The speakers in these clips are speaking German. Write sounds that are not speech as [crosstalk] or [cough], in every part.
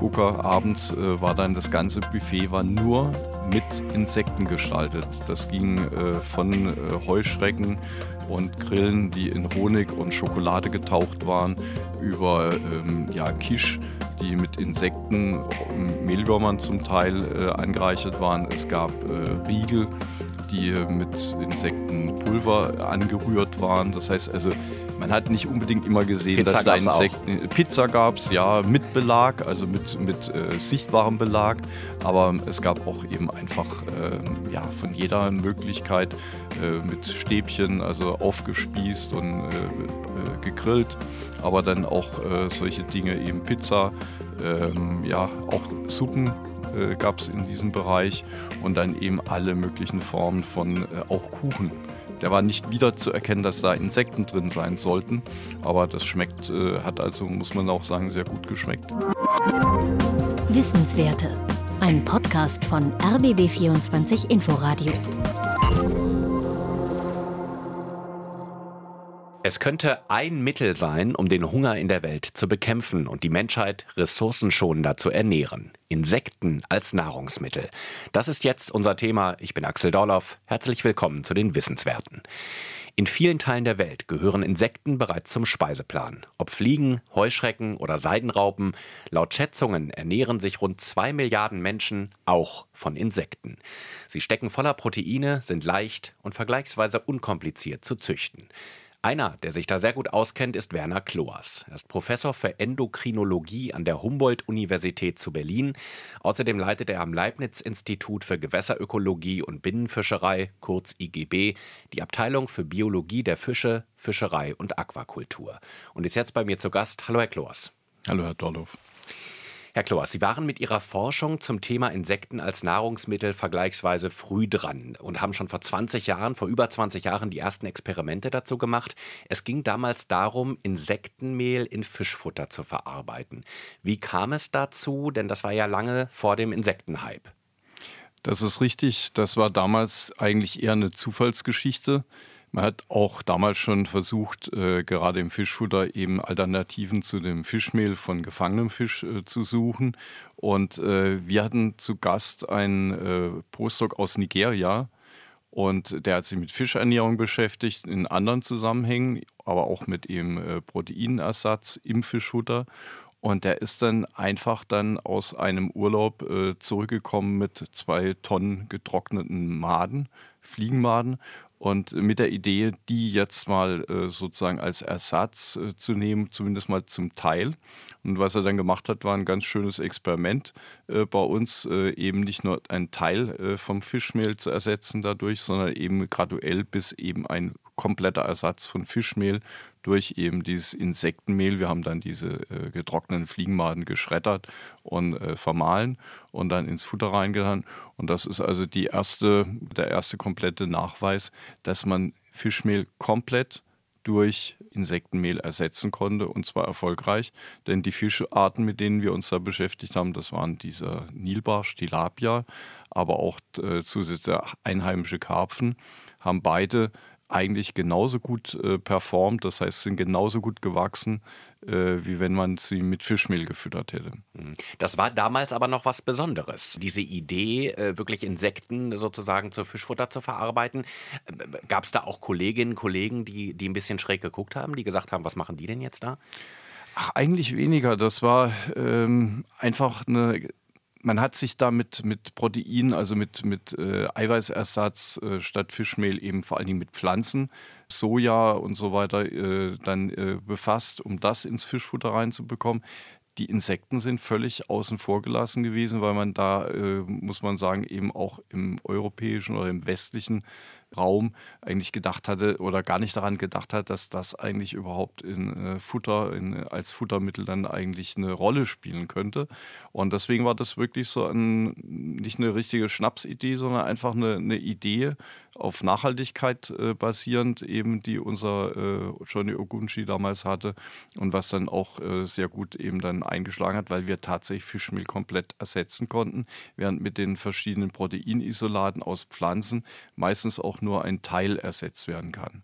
Gucker. Abends äh, war dann das ganze Buffet war nur mit Insekten gestaltet. Das ging äh, von äh, Heuschrecken und Grillen, die in Honig und Schokolade getaucht waren, über ähm, ja, Quiche, die mit Insekten, Mehlwürmern zum Teil äh, angereichert waren. Es gab äh, Riegel, die mit Insektenpulver angerührt waren. Das heißt also, man hat nicht unbedingt immer gesehen, Pizza dass da Insekten. Auch. Pizza gab es, ja, mit Belag, also mit, mit äh, sichtbarem Belag. Aber es gab auch eben einfach äh, ja, von jeder Möglichkeit äh, mit Stäbchen, also aufgespießt und äh, äh, gegrillt. Aber dann auch äh, solche Dinge, eben Pizza, ähm, ja, auch Suppen äh, gab es in diesem Bereich und dann eben alle möglichen Formen von äh, auch Kuchen. Der war nicht wieder zu erkennen, dass da Insekten drin sein sollten, aber das schmeckt, äh, hat also, muss man auch sagen, sehr gut geschmeckt. Wissenswerte. Ein Podcast von RBB24 Inforadio. Es könnte ein Mittel sein, um den Hunger in der Welt zu bekämpfen und die Menschheit ressourcenschonender zu ernähren. Insekten als Nahrungsmittel. Das ist jetzt unser Thema. Ich bin Axel Dorloff. Herzlich willkommen zu den Wissenswerten. In vielen Teilen der Welt gehören Insekten bereits zum Speiseplan. Ob Fliegen, Heuschrecken oder Seidenraupen, laut Schätzungen ernähren sich rund zwei Milliarden Menschen auch von Insekten. Sie stecken voller Proteine, sind leicht und vergleichsweise unkompliziert zu züchten. Einer, der sich da sehr gut auskennt, ist Werner Kloas. Er ist Professor für Endokrinologie an der Humboldt-Universität zu Berlin. Außerdem leitet er am Leibniz-Institut für Gewässerökologie und Binnenfischerei, kurz IGB, die Abteilung für Biologie der Fische, Fischerei und Aquakultur. Und ist jetzt bei mir zu Gast. Hallo, Herr Kloas. Hallo, Herr Dorloff. Herr Kloas, Sie waren mit Ihrer Forschung zum Thema Insekten als Nahrungsmittel vergleichsweise früh dran und haben schon vor 20 Jahren, vor über 20 Jahren die ersten Experimente dazu gemacht. Es ging damals darum, Insektenmehl in Fischfutter zu verarbeiten. Wie kam es dazu? Denn das war ja lange vor dem Insektenhype. Das ist richtig. Das war damals eigentlich eher eine Zufallsgeschichte. Man hat auch damals schon versucht, äh, gerade im Fischfutter eben Alternativen zu dem Fischmehl von gefangenem Fisch äh, zu suchen. Und äh, wir hatten zu Gast einen äh, Postdoc aus Nigeria. Und der hat sich mit Fischernährung beschäftigt, in anderen Zusammenhängen, aber auch mit eben äh, Proteinersatz im Fischfutter. Und der ist dann einfach dann aus einem Urlaub äh, zurückgekommen mit zwei Tonnen getrockneten Maden, Fliegenmaden und mit der Idee, die jetzt mal äh, sozusagen als Ersatz äh, zu nehmen, zumindest mal zum Teil. Und was er dann gemacht hat, war ein ganz schönes Experiment äh, bei uns, eben nicht nur ein Teil vom Fischmehl zu ersetzen dadurch, sondern eben graduell bis eben ein kompletter Ersatz von Fischmehl durch eben dieses Insektenmehl. Wir haben dann diese äh, getrockneten Fliegenmaden geschreddert und äh, vermahlen und dann ins Futter reingetan. Und das ist also die erste, der erste komplette Nachweis, dass man Fischmehl komplett durch Insektenmehl ersetzen konnte und zwar erfolgreich, denn die Fischarten, mit denen wir uns da beschäftigt haben, das waren dieser Nilbarsch, Tilapia, aber auch äh, zusätzlich einheimische Karpfen, haben beide eigentlich genauso gut äh, performt, das heißt, sind genauso gut gewachsen, äh, wie wenn man sie mit Fischmehl gefüttert hätte. Mhm. Das war damals aber noch was Besonderes. Diese Idee, äh, wirklich Insekten sozusagen zu Fischfutter zu verarbeiten. Äh, Gab es da auch Kolleginnen und Kollegen, die, die ein bisschen schräg geguckt haben, die gesagt haben, was machen die denn jetzt da? Ach, eigentlich weniger. Das war ähm, einfach eine man hat sich da mit, Protein, also mit, mit äh, Eiweißersatz äh, statt Fischmehl eben vor allen Dingen mit Pflanzen, Soja und so weiter äh, dann äh, befasst, um das ins Fischfutter reinzubekommen. Die Insekten sind völlig außen vor gelassen gewesen, weil man da, äh, muss man sagen, eben auch im europäischen oder im westlichen Raum eigentlich gedacht hatte oder gar nicht daran gedacht hat, dass das eigentlich überhaupt in äh, Futter, in, als Futtermittel dann eigentlich eine Rolle spielen könnte. Und deswegen war das wirklich so ein, nicht eine richtige Schnapsidee, sondern einfach eine, eine Idee auf Nachhaltigkeit äh, basierend, eben die unser äh, Johnny Ogunchi damals hatte und was dann auch äh, sehr gut eben dann eingeschlagen hat, weil wir tatsächlich Fischmehl komplett ersetzen konnten, während mit den verschiedenen Proteinisolaten aus Pflanzen meistens auch nur ein Teil ersetzt werden kann.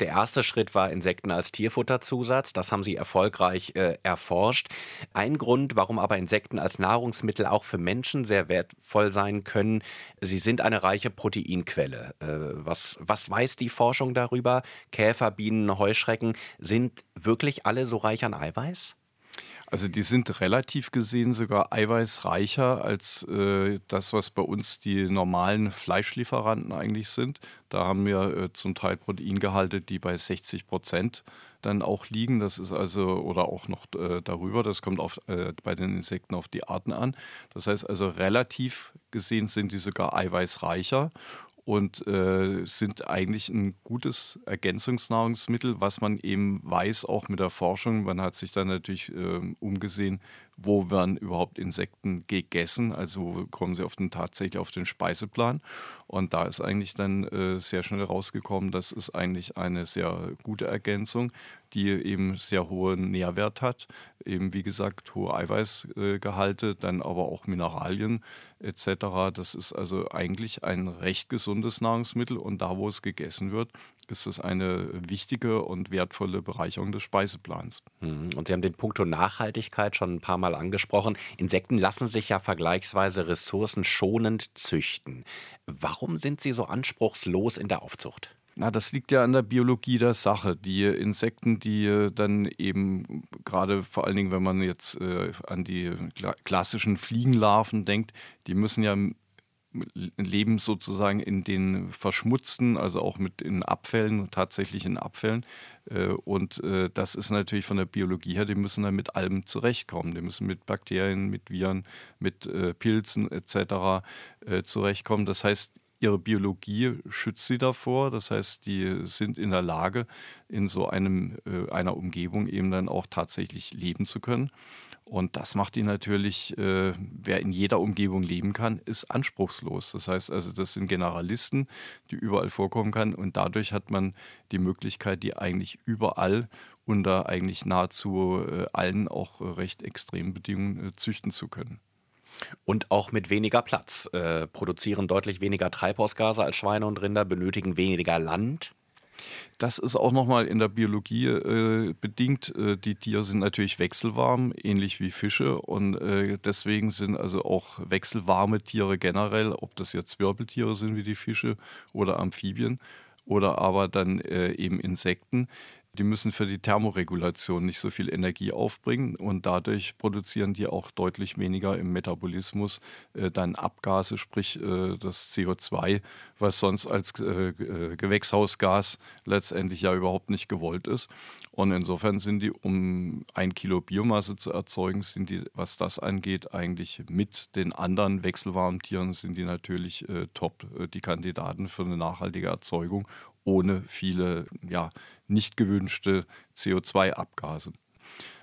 Der erste Schritt war Insekten als Tierfutterzusatz. Das haben Sie erfolgreich äh, erforscht. Ein Grund, warum aber Insekten als Nahrungsmittel auch für Menschen sehr wertvoll sein können, sie sind eine reiche Proteinquelle. Äh, was, was weiß die Forschung darüber? Käfer, Bienen, Heuschrecken, sind wirklich alle so reich an Eiweiß? Also die sind relativ gesehen sogar eiweißreicher als äh, das, was bei uns die normalen Fleischlieferanten eigentlich sind. Da haben wir äh, zum Teil Proteingehalte, die bei 60 Prozent dann auch liegen. Das ist also, oder auch noch äh, darüber, das kommt auf, äh, bei den Insekten auf die Arten an. Das heißt also, relativ gesehen sind die sogar eiweißreicher und äh, sind eigentlich ein gutes Ergänzungsnahrungsmittel, was man eben weiß, auch mit der Forschung. Man hat sich dann natürlich äh, umgesehen, wo werden überhaupt Insekten gegessen, also kommen sie auf den, tatsächlich auf den Speiseplan. Und da ist eigentlich dann äh, sehr schnell rausgekommen, das ist eigentlich eine sehr gute Ergänzung, die eben sehr hohen Nährwert hat, eben wie gesagt hohe Eiweißgehalte, dann aber auch Mineralien etc. Das ist also eigentlich ein recht gesundes Nahrungsmittel und da, wo es gegessen wird, ist es eine wichtige und wertvolle Bereicherung des Speiseplans. Mhm. Und Sie haben den Punkt Nachhaltigkeit schon ein paar Mal angesprochen. Insekten lassen sich ja vergleichsweise ressourcenschonend züchten. Warum sind sie so anspruchslos in der Aufzucht? Na, das liegt ja an der Biologie der Sache. Die Insekten, die dann eben gerade vor allen Dingen, wenn man jetzt äh, an die klassischen Fliegenlarven denkt, die müssen ja leben sozusagen in den verschmutzten, also auch mit in Abfällen, tatsächlich in Abfällen. Äh, und äh, das ist natürlich von der Biologie her, die müssen dann mit allem zurechtkommen. Die müssen mit Bakterien, mit Viren, mit äh, Pilzen etc. zurechtkommen. Das heißt, ihre Biologie schützt sie davor. Das heißt, die sind in der Lage, in so einem, einer Umgebung eben dann auch tatsächlich leben zu können. Und das macht ihn natürlich, äh, wer in jeder Umgebung leben kann, ist anspruchslos. Das heißt also, das sind Generalisten, die überall vorkommen kann. Und dadurch hat man die Möglichkeit, die eigentlich überall unter eigentlich nahezu äh, allen auch recht extremen Bedingungen äh, züchten zu können. Und auch mit weniger Platz. Äh, produzieren deutlich weniger Treibhausgase als Schweine und Rinder, benötigen weniger Land. Das ist auch nochmal in der Biologie äh, bedingt. Äh, die Tiere sind natürlich wechselwarm, ähnlich wie Fische. Und äh, deswegen sind also auch wechselwarme Tiere generell, ob das jetzt Wirbeltiere sind wie die Fische oder Amphibien oder aber dann äh, eben Insekten, die müssen für die Thermoregulation nicht so viel Energie aufbringen und dadurch produzieren die auch deutlich weniger im Metabolismus äh, dann Abgase, sprich äh, das CO2, was sonst als äh, äh, Gewächshausgas letztendlich ja überhaupt nicht gewollt ist. Und insofern sind die, um ein Kilo Biomasse zu erzeugen, sind die, was das angeht, eigentlich mit den anderen wechselwarmen Tieren sind die natürlich äh, top, äh, die Kandidaten für eine nachhaltige Erzeugung ohne viele ja, nicht gewünschte CO2-Abgase.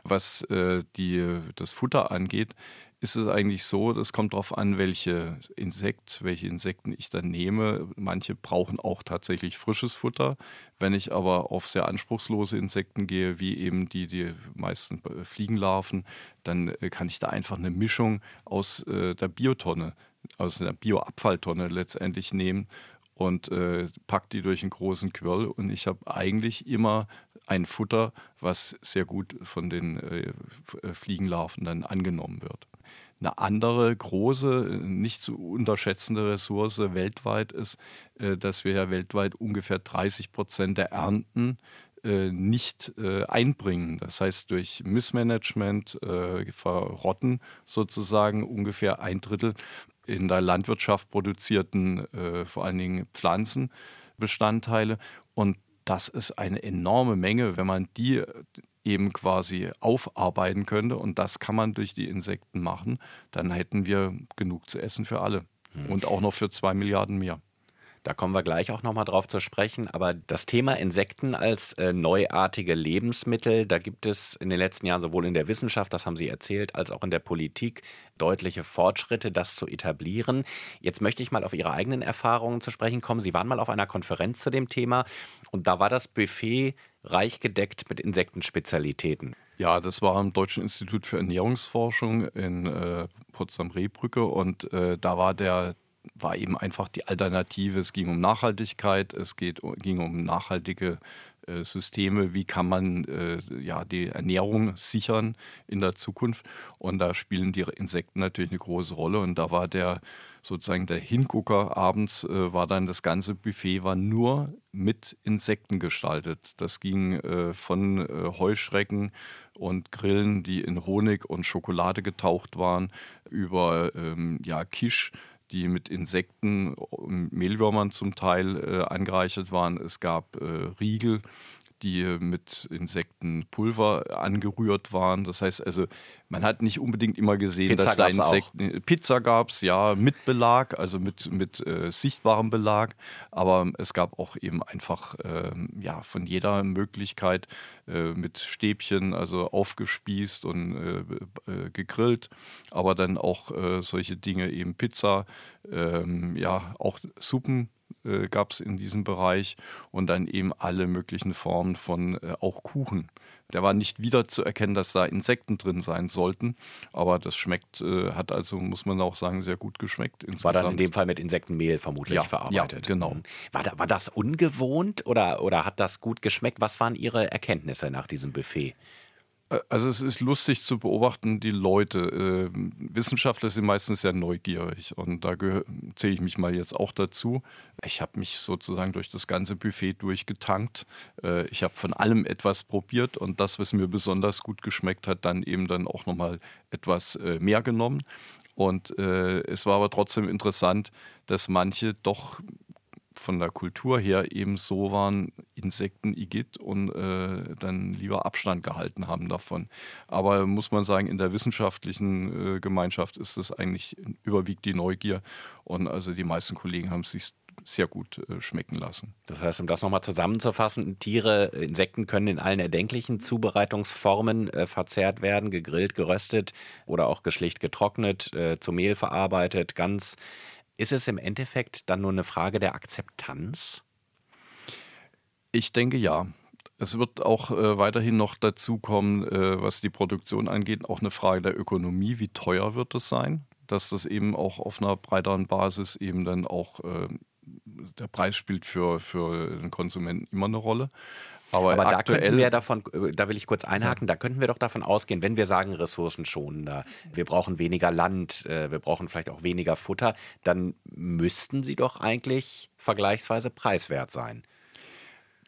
Was äh, die, das Futter angeht, ist es eigentlich so, das kommt darauf an, welche Insekt, welche Insekten ich dann nehme. Manche brauchen auch tatsächlich frisches Futter. Wenn ich aber auf sehr anspruchslose Insekten gehe, wie eben die, die meisten Fliegenlarven, dann äh, kann ich da einfach eine Mischung aus äh, der Biotonne, aus einer Bioabfalltonne letztendlich nehmen und äh, pack die durch einen großen Quirl und ich habe eigentlich immer ein Futter, was sehr gut von den äh, äh, Fliegenlarven dann angenommen wird. Eine andere große, nicht zu unterschätzende Ressource weltweit ist, äh, dass wir ja weltweit ungefähr 30 Prozent der Ernten äh, nicht einbringen. Das heißt, durch Missmanagement verrotten sozusagen ungefähr ein Drittel in der Landwirtschaft produzierten, äh, vor allen Dingen Pflanzenbestandteile. Und das ist eine enorme Menge, wenn man die eben quasi aufarbeiten könnte. Und das kann man durch die Insekten machen. Dann hätten wir genug zu essen für alle. Hm. Und auch noch für zwei Milliarden mehr. Da kommen wir gleich auch nochmal drauf zu sprechen. Aber das Thema Insekten als äh, neuartige Lebensmittel, da gibt es in den letzten Jahren sowohl in der Wissenschaft, das haben Sie erzählt, als auch in der Politik deutliche Fortschritte, das zu etablieren. Jetzt möchte ich mal auf Ihre eigenen Erfahrungen zu sprechen kommen. Sie waren mal auf einer Konferenz zu dem Thema und da war das Buffet reich gedeckt mit Insektenspezialitäten. Ja, das war am Deutschen Institut für Ernährungsforschung in äh, Potsdam-Rehbrücke und äh, da war der war eben einfach die Alternative. Es ging um Nachhaltigkeit, es geht, ging um nachhaltige äh, Systeme, wie kann man äh, ja, die Ernährung sichern in der Zukunft. Und da spielen die Insekten natürlich eine große Rolle. Und da war der sozusagen der Hingucker abends, äh, war dann das ganze Buffet war nur mit Insekten gestaltet. Das ging äh, von äh, Heuschrecken und Grillen, die in Honig und Schokolade getaucht waren, über ähm, ja, Kisch die mit Insekten, Mehlwürmern zum Teil äh, angereichert waren. Es gab äh, Riegel, die mit Insektenpulver angerührt waren. Das heißt also, man hat nicht unbedingt immer gesehen, Pizza dass da Insekten. Auch. Pizza gab es, ja, mit Belag, also mit, mit äh, sichtbarem Belag. Aber es gab auch eben einfach äh, ja, von jeder Möglichkeit äh, mit Stäbchen, also aufgespießt und äh, äh, gegrillt. Aber dann auch äh, solche Dinge, eben Pizza, ähm, ja, auch Suppen äh, gab es in diesem Bereich und dann eben alle möglichen Formen von äh, auch Kuchen. Der war nicht wiederzuerkennen, dass da Insekten drin sein sollten, aber das schmeckt, äh, hat also, muss man auch sagen, sehr gut geschmeckt. Insgesamt. War dann in dem Fall mit Insektenmehl vermutlich ja, verarbeitet. Ja, genau. Mhm. War, da, war das ungewohnt oder, oder hat das gut geschmeckt? Was waren Ihre Erkenntnisse nach diesem Buffet? Also es ist lustig zu beobachten, die Leute. Äh, Wissenschaftler sind meistens sehr neugierig und da zähle ich mich mal jetzt auch dazu. Ich habe mich sozusagen durch das ganze Buffet durchgetankt. Äh, ich habe von allem etwas probiert und das, was mir besonders gut geschmeckt hat, dann eben dann auch nochmal etwas äh, mehr genommen. Und äh, es war aber trotzdem interessant, dass manche doch von der Kultur her eben so waren, Insekten Igitt und äh, dann lieber Abstand gehalten haben davon. Aber muss man sagen, in der wissenschaftlichen äh, Gemeinschaft ist es eigentlich überwiegt die Neugier und also die meisten Kollegen haben es sich sehr gut äh, schmecken lassen. Das heißt, um das nochmal zusammenzufassen, Tiere, Insekten können in allen erdenklichen Zubereitungsformen äh, verzehrt werden, gegrillt, geröstet oder auch geschlicht getrocknet, äh, zu Mehl verarbeitet, ganz ist es im Endeffekt dann nur eine Frage der Akzeptanz? Ich denke ja. Es wird auch äh, weiterhin noch dazu kommen, äh, was die Produktion angeht, auch eine Frage der Ökonomie. Wie teuer wird es sein? Dass das eben auch auf einer breiteren Basis eben dann auch äh, der Preis spielt für, für den Konsumenten immer eine Rolle. Aber, Aber da könnten wir davon, äh, da will ich kurz einhaken, ja. da könnten wir doch davon ausgehen, wenn wir sagen ressourcenschonender, wir brauchen weniger Land, äh, wir brauchen vielleicht auch weniger Futter, dann müssten sie doch eigentlich vergleichsweise preiswert sein.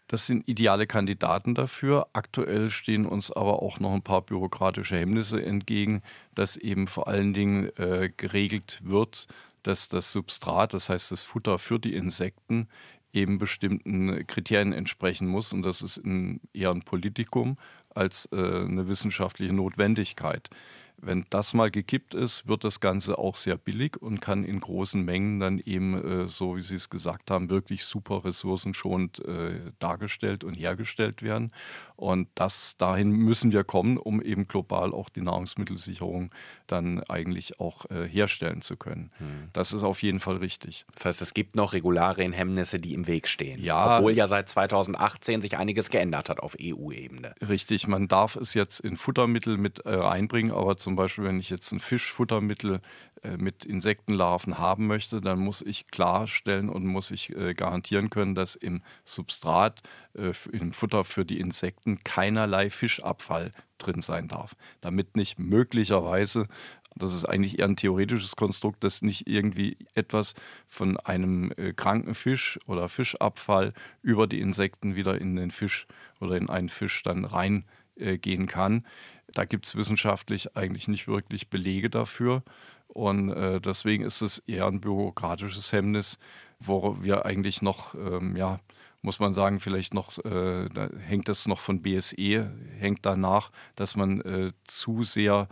Das sind ideale Kandidaten dafür. Aktuell stehen uns aber auch noch ein paar bürokratische Hemmnisse entgegen, dass eben vor allen Dingen äh, geregelt wird, dass das Substrat, das heißt das Futter für die Insekten, eben bestimmten Kriterien entsprechen muss. Und das ist ein, eher ein Politikum als äh, eine wissenschaftliche Notwendigkeit. Wenn das mal gekippt ist, wird das Ganze auch sehr billig und kann in großen Mengen dann eben, äh, so wie Sie es gesagt haben, wirklich super ressourcenschonend äh, dargestellt und hergestellt werden. Und das dahin müssen wir kommen, um eben global auch die Nahrungsmittelsicherung dann eigentlich auch äh, herstellen zu können. Hm. Das ist auf jeden Fall richtig. Das heißt, es gibt noch Regularienhemmnisse, die im Weg stehen. Ja, obwohl ja seit 2018 sich einiges geändert hat auf EU-Ebene. Richtig, man darf es jetzt in Futtermittel mit äh, einbringen, aber zum Beispiel, wenn ich jetzt ein Fischfuttermittel äh, mit Insektenlarven haben möchte, dann muss ich klarstellen und muss ich äh, garantieren können, dass im Substrat, äh, im Futter für die Insekten keinerlei Fischabfall drin sein darf. Damit nicht möglicherweise, das ist eigentlich eher ein theoretisches Konstrukt, dass nicht irgendwie etwas von einem kranken Fisch oder Fischabfall über die Insekten wieder in den Fisch oder in einen Fisch dann reingehen kann. Da gibt es wissenschaftlich eigentlich nicht wirklich Belege dafür. Und äh, deswegen ist es eher ein bürokratisches Hemmnis, wo wir eigentlich noch, ähm, ja, muss man sagen, vielleicht noch, äh, da hängt das noch von BSE, hängt danach, dass man äh, zu sehr,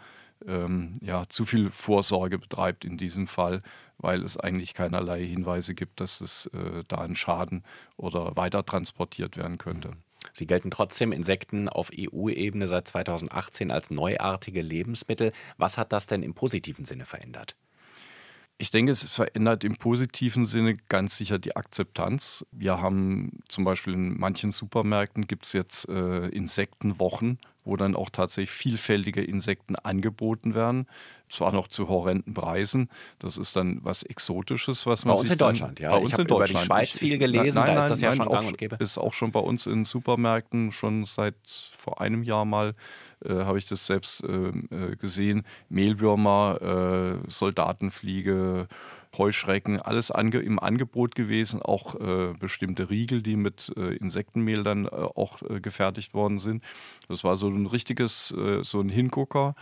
ähm, ja, zu viel Vorsorge betreibt in diesem Fall, weil es eigentlich keinerlei Hinweise gibt, dass es äh, da ein Schaden oder weiter transportiert werden könnte. Sie gelten trotzdem Insekten auf EU-Ebene seit 2018 als neuartige Lebensmittel. Was hat das denn im positiven Sinne verändert? Ich denke, es verändert im positiven Sinne ganz sicher die Akzeptanz. Wir haben zum Beispiel in manchen Supermärkten gibt es jetzt äh, Insektenwochen, wo dann auch tatsächlich vielfältige Insekten angeboten werden. Zwar noch zu horrenden Preisen. Das ist dann was Exotisches, was man bei uns in Deutschland, dann, ja. Bei uns ich in Deutschland. über die Schweiz viel gelesen, nein, nein, da ist das ja schon gang und gäbe. Ist auch schon bei uns in Supermärkten schon seit vor einem Jahr mal äh, habe ich das selbst äh, äh gesehen. Mehlwürmer, äh, Soldatenfliege, Heuschrecken, alles ange im Angebot gewesen, auch äh, bestimmte Riegel, die mit äh, Insektenmehl dann äh, auch äh, gefertigt worden sind. Das war so ein richtiges, äh, so ein Hingucker.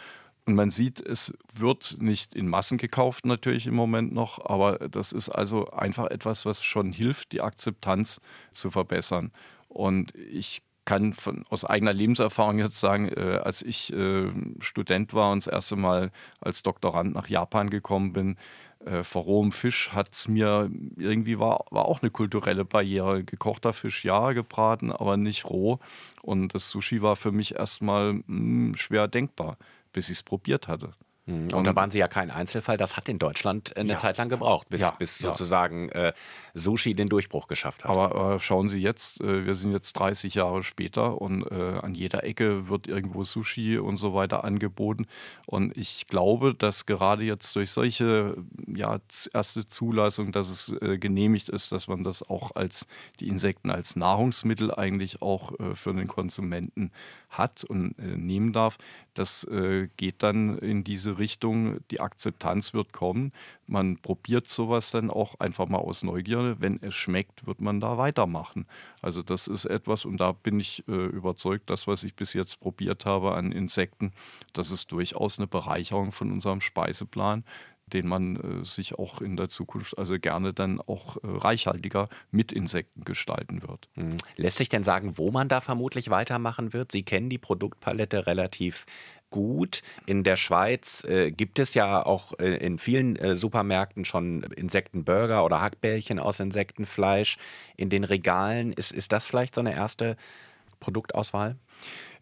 Und man sieht, es wird nicht in Massen gekauft natürlich im Moment noch, aber das ist also einfach etwas, was schon hilft, die Akzeptanz zu verbessern. Und ich kann von, aus eigener Lebenserfahrung jetzt sagen, äh, als ich äh, Student war und das erste Mal als Doktorand nach Japan gekommen bin, äh, vor rohem Fisch hat es mir irgendwie war, war auch eine kulturelle Barriere. Gekochter Fisch ja, gebraten, aber nicht roh. Und das Sushi war für mich erstmal mh, hm, schwer denkbar, bis ich es probiert hatte. Mhm. Und, und, da waren Sie ja kein Einzelfall. Das hat in Deutschland eine ja, Zeit lang gebraucht, bis, ja, bis sozusagen äh, Sushi den Durchbruch geschafft hat. Aber äh, schauen Sie jetzt, äh, wir sind jetzt 30 Jahre später und äh, an jeder Ecke wird irgendwo Sushi und so weiter angeboten. Und ich glaube, dass gerade jetzt durch solche ja, erste Zulassung, dass es äh, genehmigt ist, dass man das auch als die Insekten als Nahrungsmittel eigentlich auch äh, für den Konsumenten hat und nehmen darf, das geht dann in diese Richtung, die Akzeptanz wird kommen. Man probiert sowas dann auch einfach mal aus Neugierde. Wenn es schmeckt, wird man da weitermachen. Also das ist etwas, und da bin ich äh, überzeugt, das, was ich bis jetzt probiert habe an Insekten, das ist durchaus eine Bereicherung von unserem Speiseplan den man äh, sich auch in der Zukunft also gerne dann auch äh, reichhaltiger mit Insekten gestalten wird. Mhm. Lässt sich denn sagen, wo man da vermutlich weitermachen wird? Sie kennen die Produktpalette relativ gut. In der Schweiz äh, gibt es ja auch äh, in vielen äh, Supermärkten schon Insektenburger oder Hackbällchen aus Insektenfleisch in den Regalen. Ist, ist das vielleicht so eine erste Produktauswahl?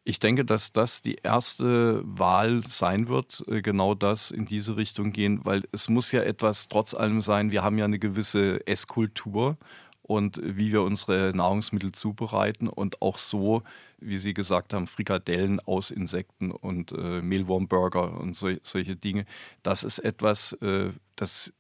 Ich denke, dass das die erste Wahl sein wird, äh, genau das in diese Richtung gehen, weil es muss ja etwas trotz allem sein. Wir haben ja eine gewisse Esskultur und wie wir unsere Nahrungsmittel zubereiten und auch so, wie Sie gesagt haben, Frikadellen aus Insekten und äh, Mehlwurmburger und so, solche Dinge. Das ist etwas, äh, das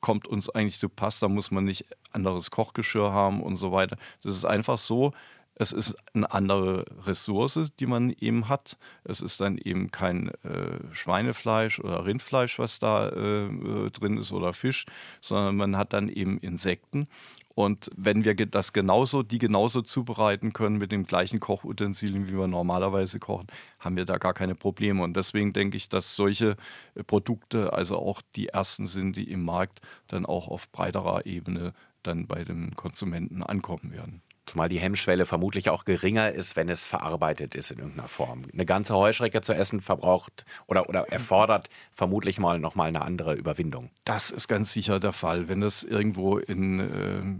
kommt uns eigentlich zu Pass. Da muss man nicht anderes Kochgeschirr haben und so weiter. Das ist einfach so, es ist eine andere Ressource, die man eben hat. Es ist dann eben kein äh, Schweinefleisch oder Rindfleisch, was da äh, äh drin ist oder Fisch, sondern man hat dann eben Insekten. Und wenn wir das genauso, die genauso zubereiten können mit den gleichen Kochutensilien, wie wir normalerweise kochen, haben wir da gar keine Probleme. Und deswegen denke ich, dass solche äh, Produkte also auch die ersten sind, die im Markt dann auch auf breiterer Ebene dann bei den Konsumenten ankommen werden. Zumal die Hemmschwelle vermutlich auch geringer ist, wenn es verarbeitet ist in irgendeiner Form. Eine ganze Heuschrecke zu essen verbraucht oder, oder erfordert vermutlich mal nochmal eine andere Überwindung. Das ist ganz sicher der Fall. Wenn das irgendwo in,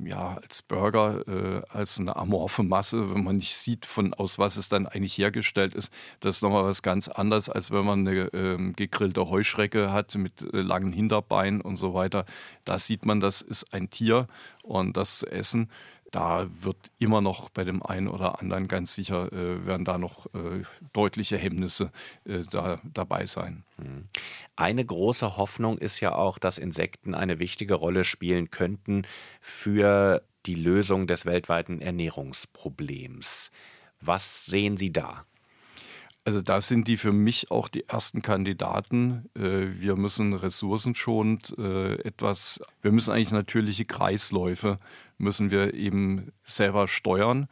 äh, ja, als Burger, äh, als eine amorphe Masse, wenn man nicht sieht, von aus was es dann eigentlich hergestellt ist, das ist nochmal was ganz anderes, als wenn man eine äh, gegrillte Heuschrecke hat mit äh, langen Hinterbeinen und so weiter. Da sieht man, das ist ein Tier und das zu essen da wird immer noch bei dem einen oder anderen ganz sicher, äh, werden da noch äh, deutliche Hemmnisse äh, da, dabei sein. Mhm. Eine große Hoffnung ist ja auch, dass Insekten eine wichtige Rolle spielen könnten für die Lösung des weltweiten Ernährungsproblems. Was sehen Sie da? Also da sind die für mich auch die ersten Kandidaten. Äh, wir müssen ressourcenschonend äh, etwas, wir müssen eigentlich natürliche Kreisläufe, müssen wir eben selber steuern.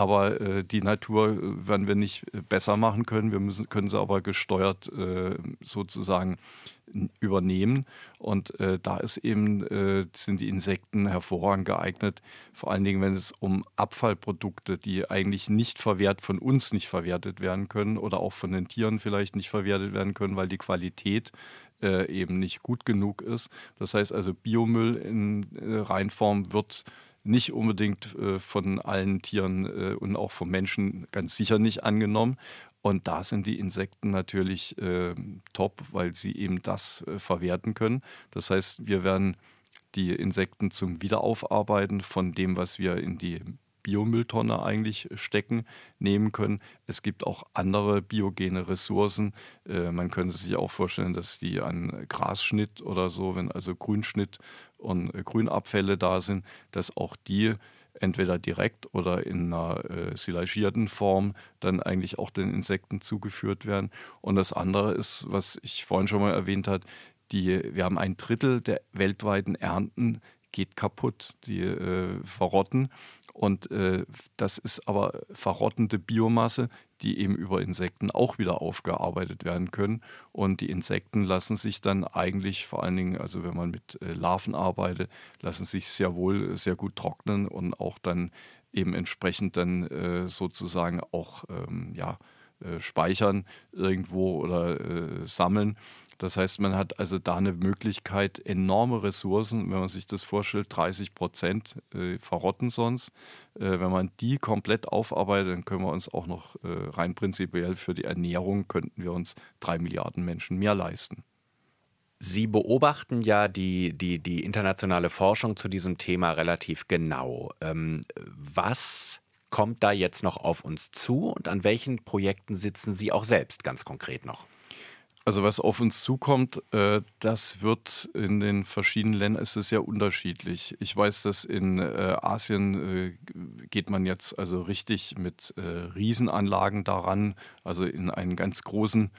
Aber äh, die Natur werden wir nicht besser machen können. Wir müssen, können sie aber gesteuert sozusagen übernehmen. Und äh, da ist eben, äh, sind die Insekten hervorragend geeignet, vor allen Dingen, wenn es um Abfallprodukte, die eigentlich nicht verwehrt, von uns nicht verwertet werden können oder auch von den Tieren vielleicht nicht verwertet werden können, weil die Qualität äh, eben nicht gut genug ist. Das heißt also, Biomüll in äh, Reinform wird nicht unbedingt äh, von allen Tieren äh, und auch vom Menschen ganz sicher nicht angenommen. Und da sind die Insekten natürlich äh, top, weil sie eben das äh, verwerten können. Das heißt, wir werden die Insekten zum Wiederaufarbeiten von dem, was wir in die Biomülltonne eigentlich stecken, nehmen können. Es gibt auch andere biogene Ressourcen. Äh, man könnte sich auch vorstellen, dass die an Grasschnitt oder so, wenn also Grünschnitt und äh, Grünabfälle da sind, dass auch die entweder direkt oder in einer äh, silagierten Form dann eigentlich auch den Insekten zugeführt werden. Und das andere ist, was ich vorhin schon mal erwähnt habe, die, wir haben ein Drittel der weltweiten Ernten geht kaputt, die äh, verrotten. Und äh, das ist aber verrottende Biomasse, die eben über Insekten auch wieder aufgearbeitet werden können. Und die Insekten lassen sich dann eigentlich vor allen Dingen, also wenn man mit äh, Larven arbeitet, lassen sich sehr wohl sehr gut trocknen und auch dann eben entsprechend dann äh, sozusagen auch ähm, ja, äh, speichern irgendwo oder äh, sammeln. Das heißt, man hat also da eine Möglichkeit, enorme Ressourcen, wenn man sich das vorstellt, 30 Prozent äh, verrotten sonst. Äh, wenn man die komplett aufarbeitet, dann können wir uns auch noch äh, rein prinzipiell für die Ernährung, könnten wir uns drei Milliarden Menschen mehr leisten. Sie beobachten ja die, die, die internationale Forschung zu diesem Thema relativ genau. Ähm, was kommt da jetzt noch auf uns zu und an welchen Projekten sitzen Sie auch selbst ganz konkret noch? Also was auf uns zukommt, äh, das wird in den verschiedenen Ländern ist es sehr unterschiedlich. Ich weiß, dass in äh, Asien äh, geht man jetzt also richtig mit Riesenanlagen daran, also in einen ganz großen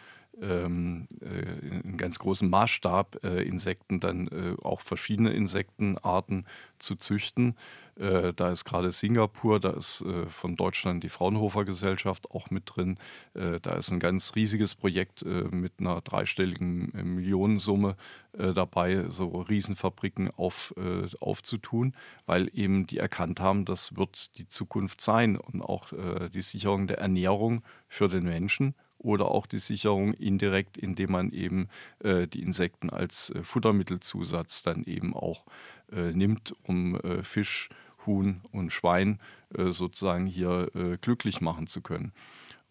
ähm, äh, ganz großem Maßstab Insekten dann auch verschiedene Insektenarten zu züchten. Äh, da ist gerade Singapur, da ist äh, von Deutschland die Fraunhofer Gesellschaft auch mit drin. Äh, da ist ein ganz riesiges Projekt mit einer dreistelligen Millionensumme dabei, so Riesenfabriken auf, aufzutun, weil eben die erkannt haben, das wird die Zukunft sein und auch die Sicherung der Ernährung für den Menschen oder auch die Sicherung indirekt, indem man eben äh, die Insekten als äh, Futtermittelzusatz dann eben auch äh, nimmt, um äh, Fisch, Huhn und Schwein äh, sozusagen hier äh, glücklich machen zu können.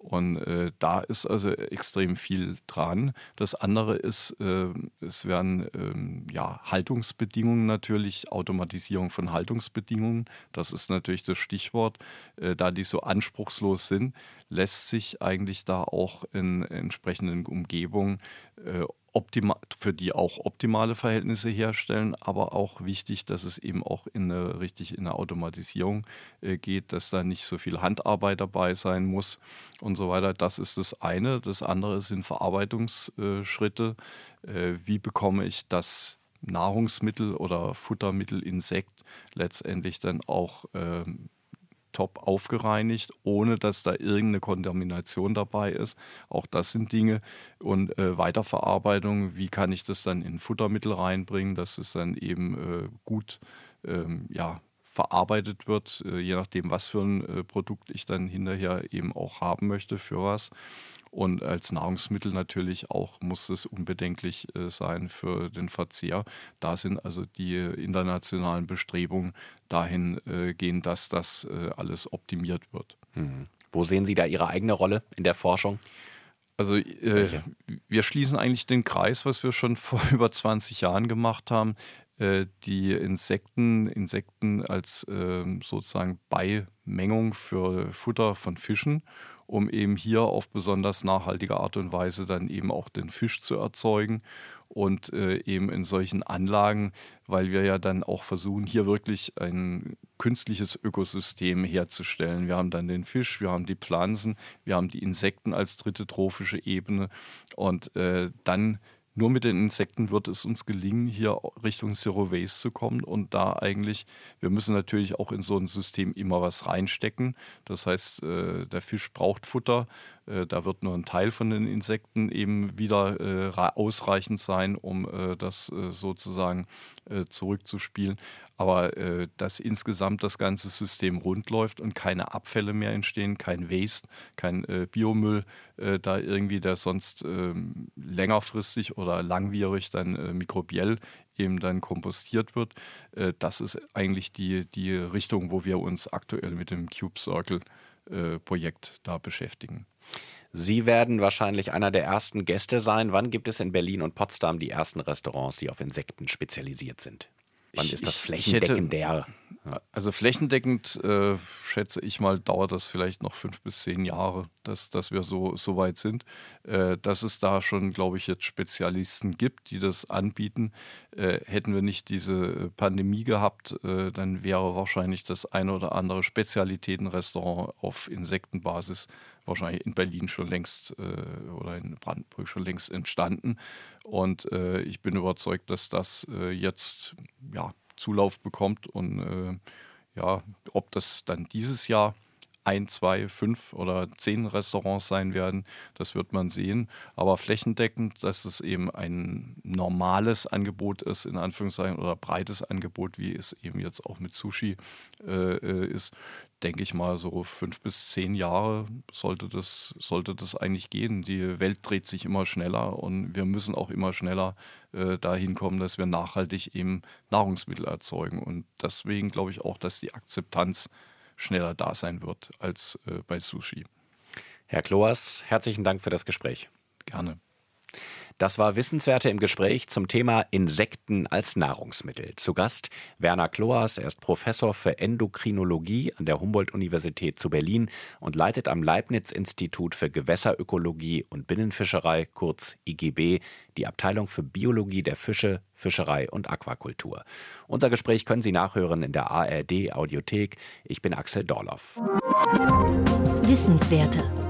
Und äh, da ist also extrem viel dran. Das andere ist, äh, es werden ähm, ja, Haltungsbedingungen natürlich, Automatisierung von Haltungsbedingungen. Das ist natürlich das Stichwort. Äh, da die so anspruchslos sind, lässt sich eigentlich da auch in entsprechenden Umgebungen äh, optima für die auch optimale Verhältnisse herstellen, aber auch wichtig, dass es eben auch in eine, richtig in eine Automatisierung äh, geht, dass da nicht so viel Handarbeit dabei sein muss und so weiter. Das ist das eine. Das andere sind Verarbeitungsschritte. Äh, wie bekomme ich das Nahrungsmittel oder Futtermittel Insekt letztendlich dann auch ähm, top aufgereinigt, ohne dass da irgendeine Kontamination dabei ist. Auch das sind Dinge. Und äh, Weiterverarbeitung, wie kann ich das dann in Futtermittel reinbringen, dass es dann eben äh, gut ähm, ja, verarbeitet wird, äh, je nachdem, was für ein äh, Produkt ich dann hinterher eben auch haben möchte, für was. Und als Nahrungsmittel natürlich auch muss es unbedenklich äh, sein für den Verzehr. Da sind also die internationalen Bestrebungen dahin äh, gehen, dass das äh, alles optimiert wird. Mhm. Wo sehen Sie da Ihre eigene Rolle in der Forschung? Also äh, wir schließen eigentlich den Kreis, was wir schon [laughs] vor über 20 Jahren gemacht haben, äh, die Insekten, Insekten als äh, sozusagen Beimengung für Futter von Fischen um eben hier auf besonders nachhaltige Art und Weise dann eben auch den Fisch zu erzeugen und äh, eben in solchen Anlagen, weil wir ja dann auch versuchen, hier wirklich ein künstliches Ökosystem herzustellen. Wir haben dann den Fisch, wir haben die Pflanzen, wir haben die Insekten als dritte trophische Ebene und äh, dann nur mit den Insekten wird es uns gelingen, hier Richtung Zero Waste zu kommen und da eigentlich, wir müssen natürlich auch in so ein System immer was reinstecken. Das heißt, äh, der Fisch braucht Futter, äh, da wird nur ein Teil von den Insekten eben wieder äh, ausreichend sein, um das sozusagen zurückzuspielen. Aber dass insgesamt das ganze System rund läuft und keine Abfälle mehr entstehen, kein Waste, kein Biomüll, da irgendwie der sonst ähm, längerfristig oder langwierig dann mikrobiell eben dann kompostiert wird. das ist eigentlich die, die Richtung, wo wir uns aktuell mit dem Cube Circle Projekt da beschäftigen. Sie werden wahrscheinlich einer der ersten Gäste sein. Wann gibt es in Berlin und Potsdam die ersten Restaurants, die auf Insekten spezialisiert sind? Wann ich, ist das flächendeckender? Also flächendeckend äh, schätze ich mal, dauert das vielleicht noch fünf bis zehn Jahre, dass, dass wir so, so weit sind. Äh, dass es da schon, glaube ich, jetzt Spezialisten gibt, die das anbieten. Äh, hätten wir nicht diese Pandemie gehabt, äh, dann wäre wahrscheinlich das eine oder andere Spezialitätenrestaurant auf Insektenbasis wahrscheinlich in Berlin schon längst äh, oder in Brandenburg schon längst entstanden. Und äh, ich bin überzeugt, dass das jetzt ja Zulauf bekommt. Und äh, ja, ob das dann dieses Jahr ein, zwei, fünf oder zehn Restaurants sein werden, das wird man sehen. Aber flächendeckend, dass es eben ein normales Angebot ist, in Anführungszeichen, oder breites Angebot, wie es eben jetzt auch mit Sushi äh, äh ist, denke ich mal, so fünf bis zehn Jahre sollte das, sollte das eigentlich gehen. Die Welt dreht sich immer schneller und wir müssen auch immer schneller äh, dahin kommen, dass wir nachhaltig eben Nahrungsmittel erzeugen. Und deswegen glaube ich auch, dass die Akzeptanz schneller da sein wird als äh, bei Sushi. Herr Kloas, herzlichen Dank für das Gespräch. Gerne. Das war Wissenswerte im Gespräch zum Thema Insekten als Nahrungsmittel. Zu Gast Werner Kloas, er ist Professor für Endokrinologie an der Humboldt-Universität zu Berlin und leitet am Leibniz-Institut für Gewässerökologie und Binnenfischerei, kurz IGB, die Abteilung für Biologie der Fische, Fischerei und Aquakultur. Unser Gespräch können Sie nachhören in der ARD Audiothek. Ich bin Axel Dorloff. Wissenswerte.